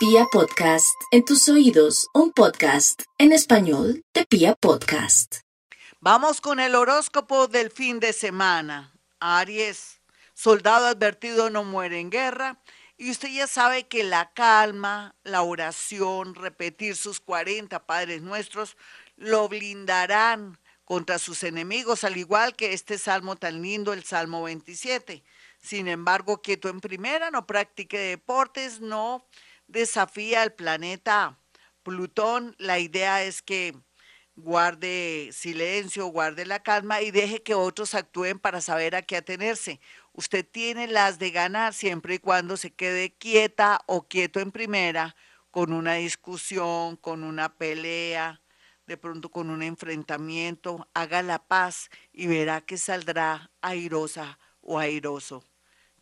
Pia Podcast, en tus oídos, un podcast en español de Pia Podcast. Vamos con el horóscopo del fin de semana. Aries, soldado advertido no muere en guerra. Y usted ya sabe que la calma, la oración, repetir sus 40 Padres Nuestros, lo blindarán contra sus enemigos, al igual que este salmo tan lindo, el Salmo 27. Sin embargo, quieto en primera, no practique deportes, no desafía al planeta Plutón. La idea es que guarde silencio, guarde la calma y deje que otros actúen para saber a qué atenerse. Usted tiene las de ganar siempre y cuando se quede quieta o quieto en primera con una discusión, con una pelea, de pronto con un enfrentamiento, haga la paz y verá que saldrá airosa o airoso.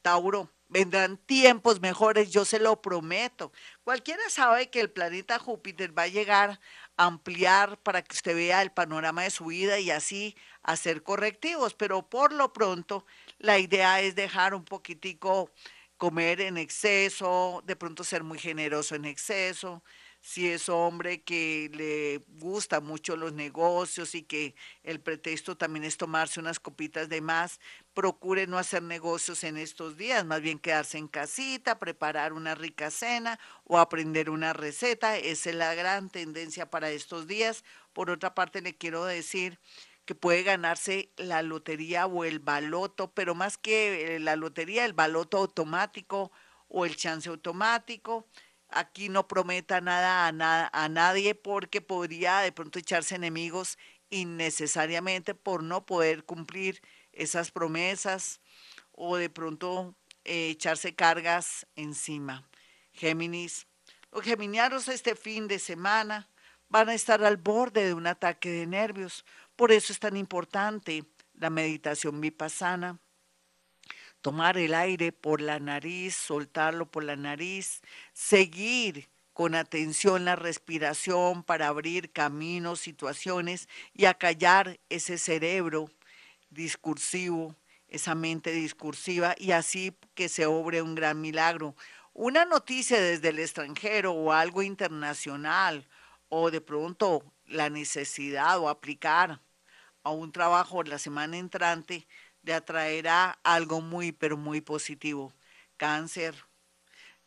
Tauro, vendrán tiempos mejores, yo se lo prometo. Cualquiera sabe que el planeta Júpiter va a llegar a ampliar para que usted vea el panorama de su vida y así hacer correctivos, pero por lo pronto la idea es dejar un poquitico comer en exceso, de pronto ser muy generoso en exceso, si es hombre que le gusta mucho los negocios y que el pretexto también es tomarse unas copitas de más, procure no hacer negocios en estos días, más bien quedarse en casita, preparar una rica cena o aprender una receta. Esa es la gran tendencia para estos días. Por otra parte, le quiero decir que puede ganarse la lotería o el baloto, pero más que eh, la lotería, el baloto automático o el chance automático aquí no prometa nada a, a nadie porque podría de pronto echarse enemigos innecesariamente por no poder cumplir esas promesas o de pronto eh, echarse cargas encima. Géminis, los geminianos este fin de semana van a estar al borde de un ataque de nervios. Por eso es tan importante la meditación vipassana tomar el aire por la nariz, soltarlo por la nariz, seguir con atención la respiración para abrir caminos, situaciones y acallar ese cerebro discursivo, esa mente discursiva y así que se obre un gran milagro. Una noticia desde el extranjero o algo internacional o de pronto la necesidad o aplicar a un trabajo la semana entrante le atraerá algo muy, pero muy positivo. Cáncer.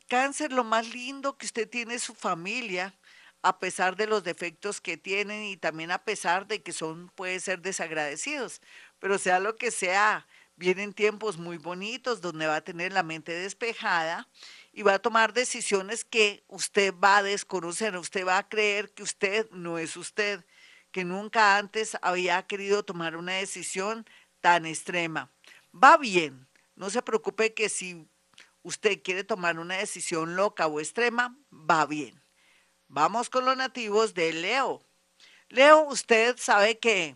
Cáncer, lo más lindo que usted tiene es su familia, a pesar de los defectos que tienen y también a pesar de que son, puede ser desagradecidos. Pero sea lo que sea, vienen tiempos muy bonitos donde va a tener la mente despejada y va a tomar decisiones que usted va a desconocer, usted va a creer que usted no es usted, que nunca antes había querido tomar una decisión tan extrema. Va bien, no se preocupe que si usted quiere tomar una decisión loca o extrema, va bien. Vamos con los nativos de Leo. Leo, usted sabe que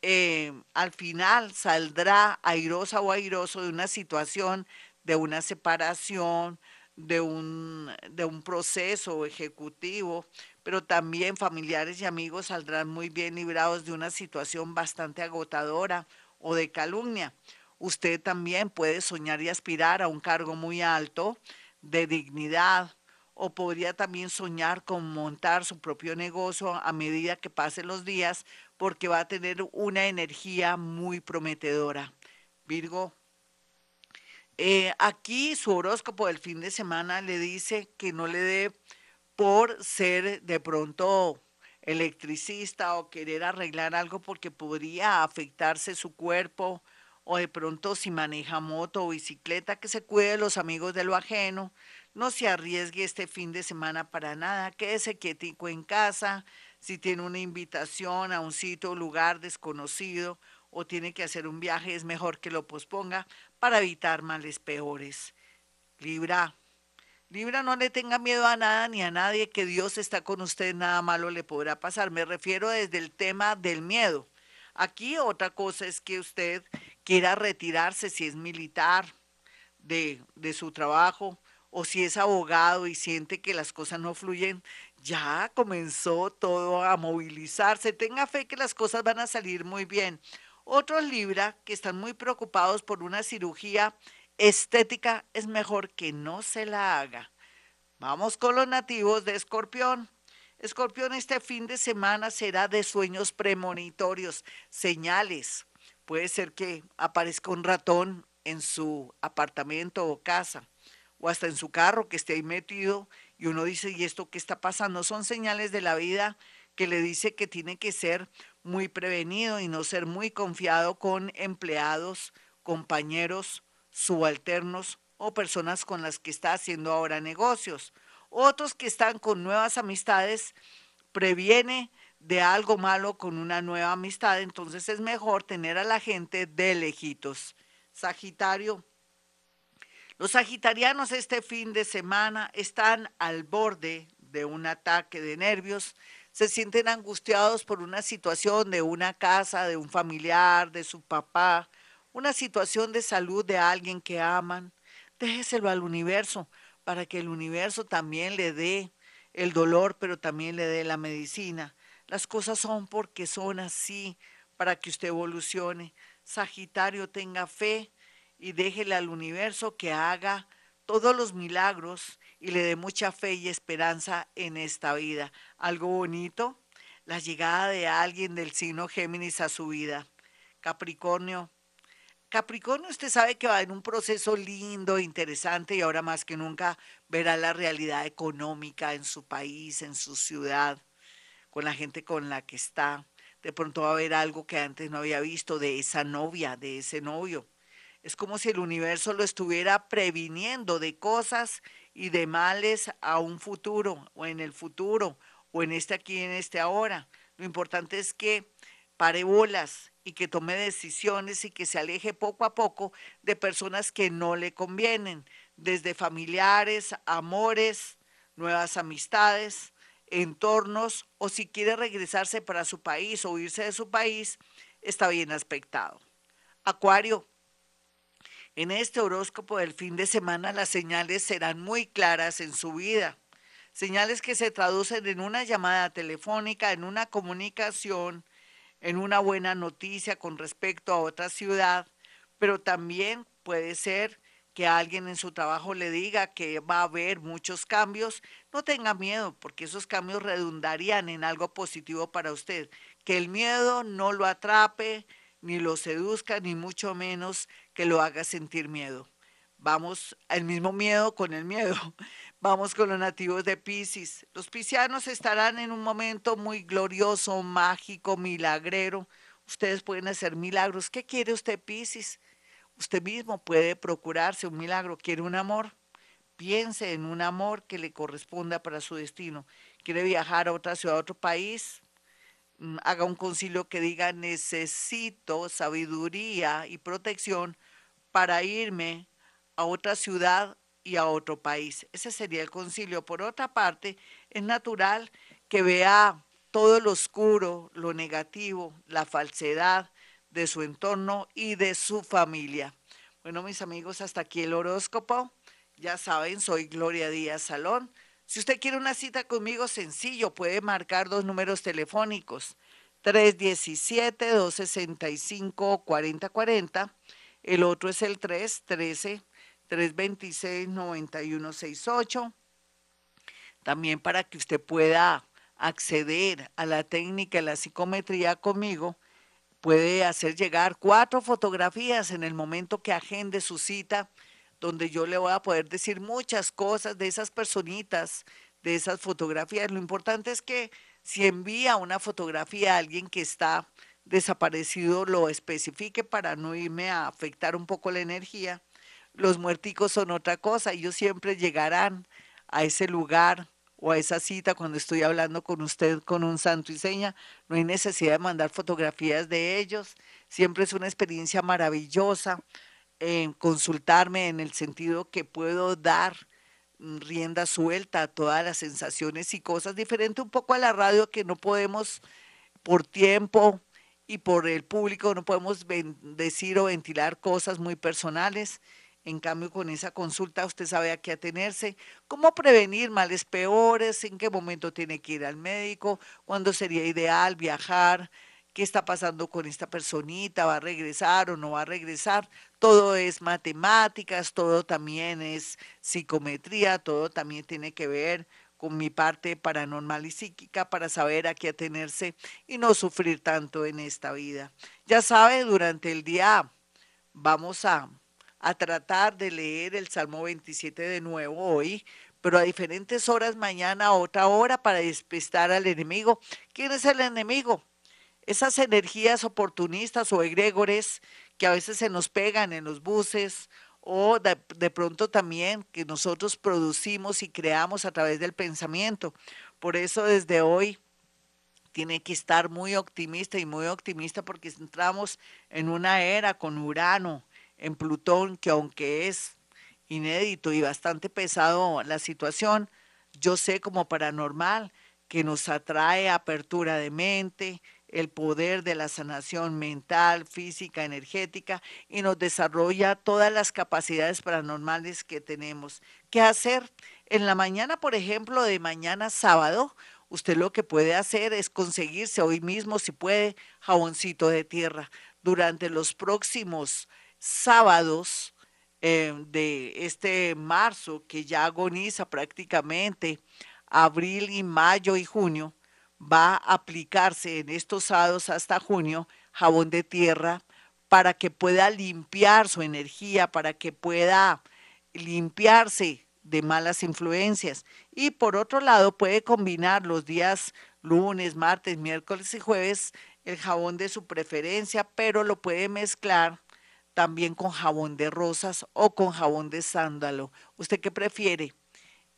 eh, al final saldrá airosa o airoso de una situación, de una separación, de un, de un proceso ejecutivo, pero también familiares y amigos saldrán muy bien librados de una situación bastante agotadora o de calumnia. Usted también puede soñar y aspirar a un cargo muy alto de dignidad o podría también soñar con montar su propio negocio a medida que pasen los días porque va a tener una energía muy prometedora. Virgo, eh, aquí su horóscopo del fin de semana le dice que no le dé por ser de pronto electricista o querer arreglar algo porque podría afectarse su cuerpo o de pronto si maneja moto o bicicleta, que se cuide de los amigos de lo ajeno, no se arriesgue este fin de semana para nada, quédese quietico en casa, si tiene una invitación a un sitio o lugar desconocido o tiene que hacer un viaje, es mejor que lo posponga para evitar males peores. Libra, Libra, no le tenga miedo a nada ni a nadie, que Dios está con usted, nada malo le podrá pasar. Me refiero desde el tema del miedo. Aquí otra cosa es que usted quiera retirarse si es militar de, de su trabajo o si es abogado y siente que las cosas no fluyen, ya comenzó todo a movilizarse. Tenga fe que las cosas van a salir muy bien. Otros Libra que están muy preocupados por una cirugía estética es mejor que no se la haga. Vamos con los nativos de Escorpión. Escorpión, este fin de semana será de sueños premonitorios, señales. Puede ser que aparezca un ratón en su apartamento o casa, o hasta en su carro que esté ahí metido, y uno dice, ¿y esto qué está pasando? Son señales de la vida que le dice que tiene que ser muy prevenido y no ser muy confiado con empleados, compañeros, subalternos o personas con las que está haciendo ahora negocios. Otros que están con nuevas amistades, previene de algo malo con una nueva amistad, entonces es mejor tener a la gente de lejitos. Sagitario. Los sagitarianos este fin de semana están al borde de un ataque de nervios, se sienten angustiados por una situación de una casa, de un familiar, de su papá, una situación de salud de alguien que aman. Déjeselo al universo para que el universo también le dé el dolor, pero también le dé la medicina. Las cosas son porque son así para que usted evolucione. Sagitario tenga fe y déjele al universo que haga todos los milagros y le dé mucha fe y esperanza en esta vida. Algo bonito, la llegada de alguien del signo Géminis a su vida. Capricornio. Capricornio, usted sabe que va en un proceso lindo, interesante y ahora más que nunca verá la realidad económica en su país, en su ciudad, con la gente con la que está. De pronto va a haber algo que antes no había visto de esa novia, de ese novio. Es como si el universo lo estuviera previniendo de cosas y de males a un futuro o en el futuro o en este aquí, en este ahora. Lo importante es que pare bolas y que tome decisiones y que se aleje poco a poco de personas que no le convienen, desde familiares, amores, nuevas amistades, entornos, o si quiere regresarse para su país o irse de su país, está bien aspectado. Acuario, en este horóscopo del fin de semana las señales serán muy claras en su vida. Señales que se traducen en una llamada telefónica, en una comunicación, en una buena noticia con respecto a otra ciudad, pero también puede ser que alguien en su trabajo le diga que va a haber muchos cambios, no tenga miedo, porque esos cambios redundarían en algo positivo para usted. Que el miedo no lo atrape, ni lo seduzca, ni mucho menos que lo haga sentir miedo. Vamos al mismo miedo con el miedo. Vamos con los nativos de Pisces. Los piscianos estarán en un momento muy glorioso, mágico, milagrero. Ustedes pueden hacer milagros. ¿Qué quiere usted, Pisces? Usted mismo puede procurarse un milagro. ¿Quiere un amor? Piense en un amor que le corresponda para su destino. ¿Quiere viajar a otra ciudad, a otro país? Mm, haga un concilio que diga necesito sabiduría y protección para irme a otra ciudad y a otro país. Ese sería el concilio. Por otra parte, es natural que vea todo lo oscuro, lo negativo, la falsedad de su entorno y de su familia. Bueno, mis amigos, hasta aquí el horóscopo. Ya saben, soy Gloria Díaz Salón. Si usted quiere una cita conmigo, sencillo, puede marcar dos números telefónicos, 317-265-4040. El otro es el 313-326-9168. También para que usted pueda acceder a la técnica de la psicometría conmigo, puede hacer llegar cuatro fotografías en el momento que agende su cita donde yo le voy a poder decir muchas cosas de esas personitas, de esas fotografías. Lo importante es que si envía una fotografía a alguien que está desaparecido, lo especifique para no irme a afectar un poco la energía. Los muerticos son otra cosa, ellos siempre llegarán a ese lugar o a esa cita cuando estoy hablando con usted con un santo y seña. No hay necesidad de mandar fotografías de ellos. Siempre es una experiencia maravillosa consultarme en el sentido que puedo dar rienda suelta a todas las sensaciones y cosas diferente un poco a la radio que no podemos por tiempo y por el público no podemos decir o ventilar cosas muy personales. En cambio, con esa consulta usted sabe a qué atenerse, cómo prevenir males peores, en qué momento tiene que ir al médico, cuándo sería ideal viajar, qué está pasando con esta personita, va a regresar o no va a regresar. Todo es matemáticas, todo también es psicometría, todo también tiene que ver con mi parte paranormal y psíquica para saber a qué atenerse y no sufrir tanto en esta vida. Ya sabe, durante el día vamos a, a tratar de leer el Salmo 27 de nuevo hoy, pero a diferentes horas mañana a otra hora para despistar al enemigo. ¿Quién es el enemigo? Esas energías oportunistas o egregores que a veces se nos pegan en los buses o de, de, pronto también que nosotros producimos y creamos a través del pensamiento. Por eso desde hoy tiene que estar muy optimista y muy optimista porque entramos en una era con Urano, en Plutón, que aunque es inédito y bastante pesado la situación, yo sé como paranormal que nos atrae apertura de mente, el poder de la sanación mental, física, energética y nos desarrolla todas las capacidades paranormales que tenemos. ¿Qué hacer? En la mañana, por ejemplo, de mañana sábado, usted lo que puede hacer es conseguirse hoy mismo, si puede, jaboncito de tierra. Durante los próximos sábados eh, de este marzo, que ya agoniza prácticamente, abril y mayo y junio, va a aplicarse en estos sábados hasta junio jabón de tierra para que pueda limpiar su energía, para que pueda limpiarse de malas influencias. Y por otro lado, puede combinar los días lunes, martes, miércoles y jueves el jabón de su preferencia, pero lo puede mezclar también con jabón de rosas o con jabón de sándalo. ¿Usted qué prefiere?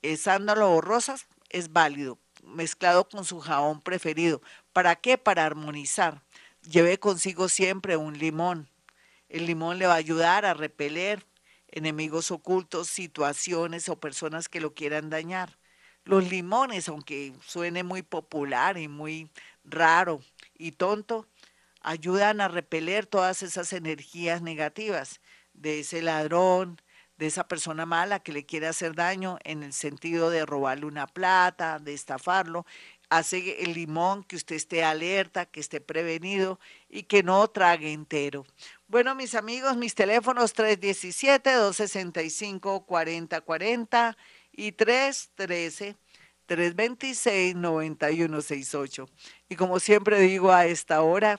¿El sándalo o rosas? Es válido, mezclado con su jabón preferido. ¿Para qué? Para armonizar. Lleve consigo siempre un limón. El limón le va a ayudar a repeler enemigos ocultos, situaciones o personas que lo quieran dañar. Los limones, aunque suene muy popular y muy raro y tonto, ayudan a repeler todas esas energías negativas de ese ladrón, de esa persona mala que le quiere hacer daño en el sentido de robarle una plata, de estafarlo. Hace el limón que usted esté alerta, que esté prevenido y que no trague entero. Bueno, mis amigos, mis teléfonos 317-265-4040 y 313-326-9168. Y como siempre digo a esta hora,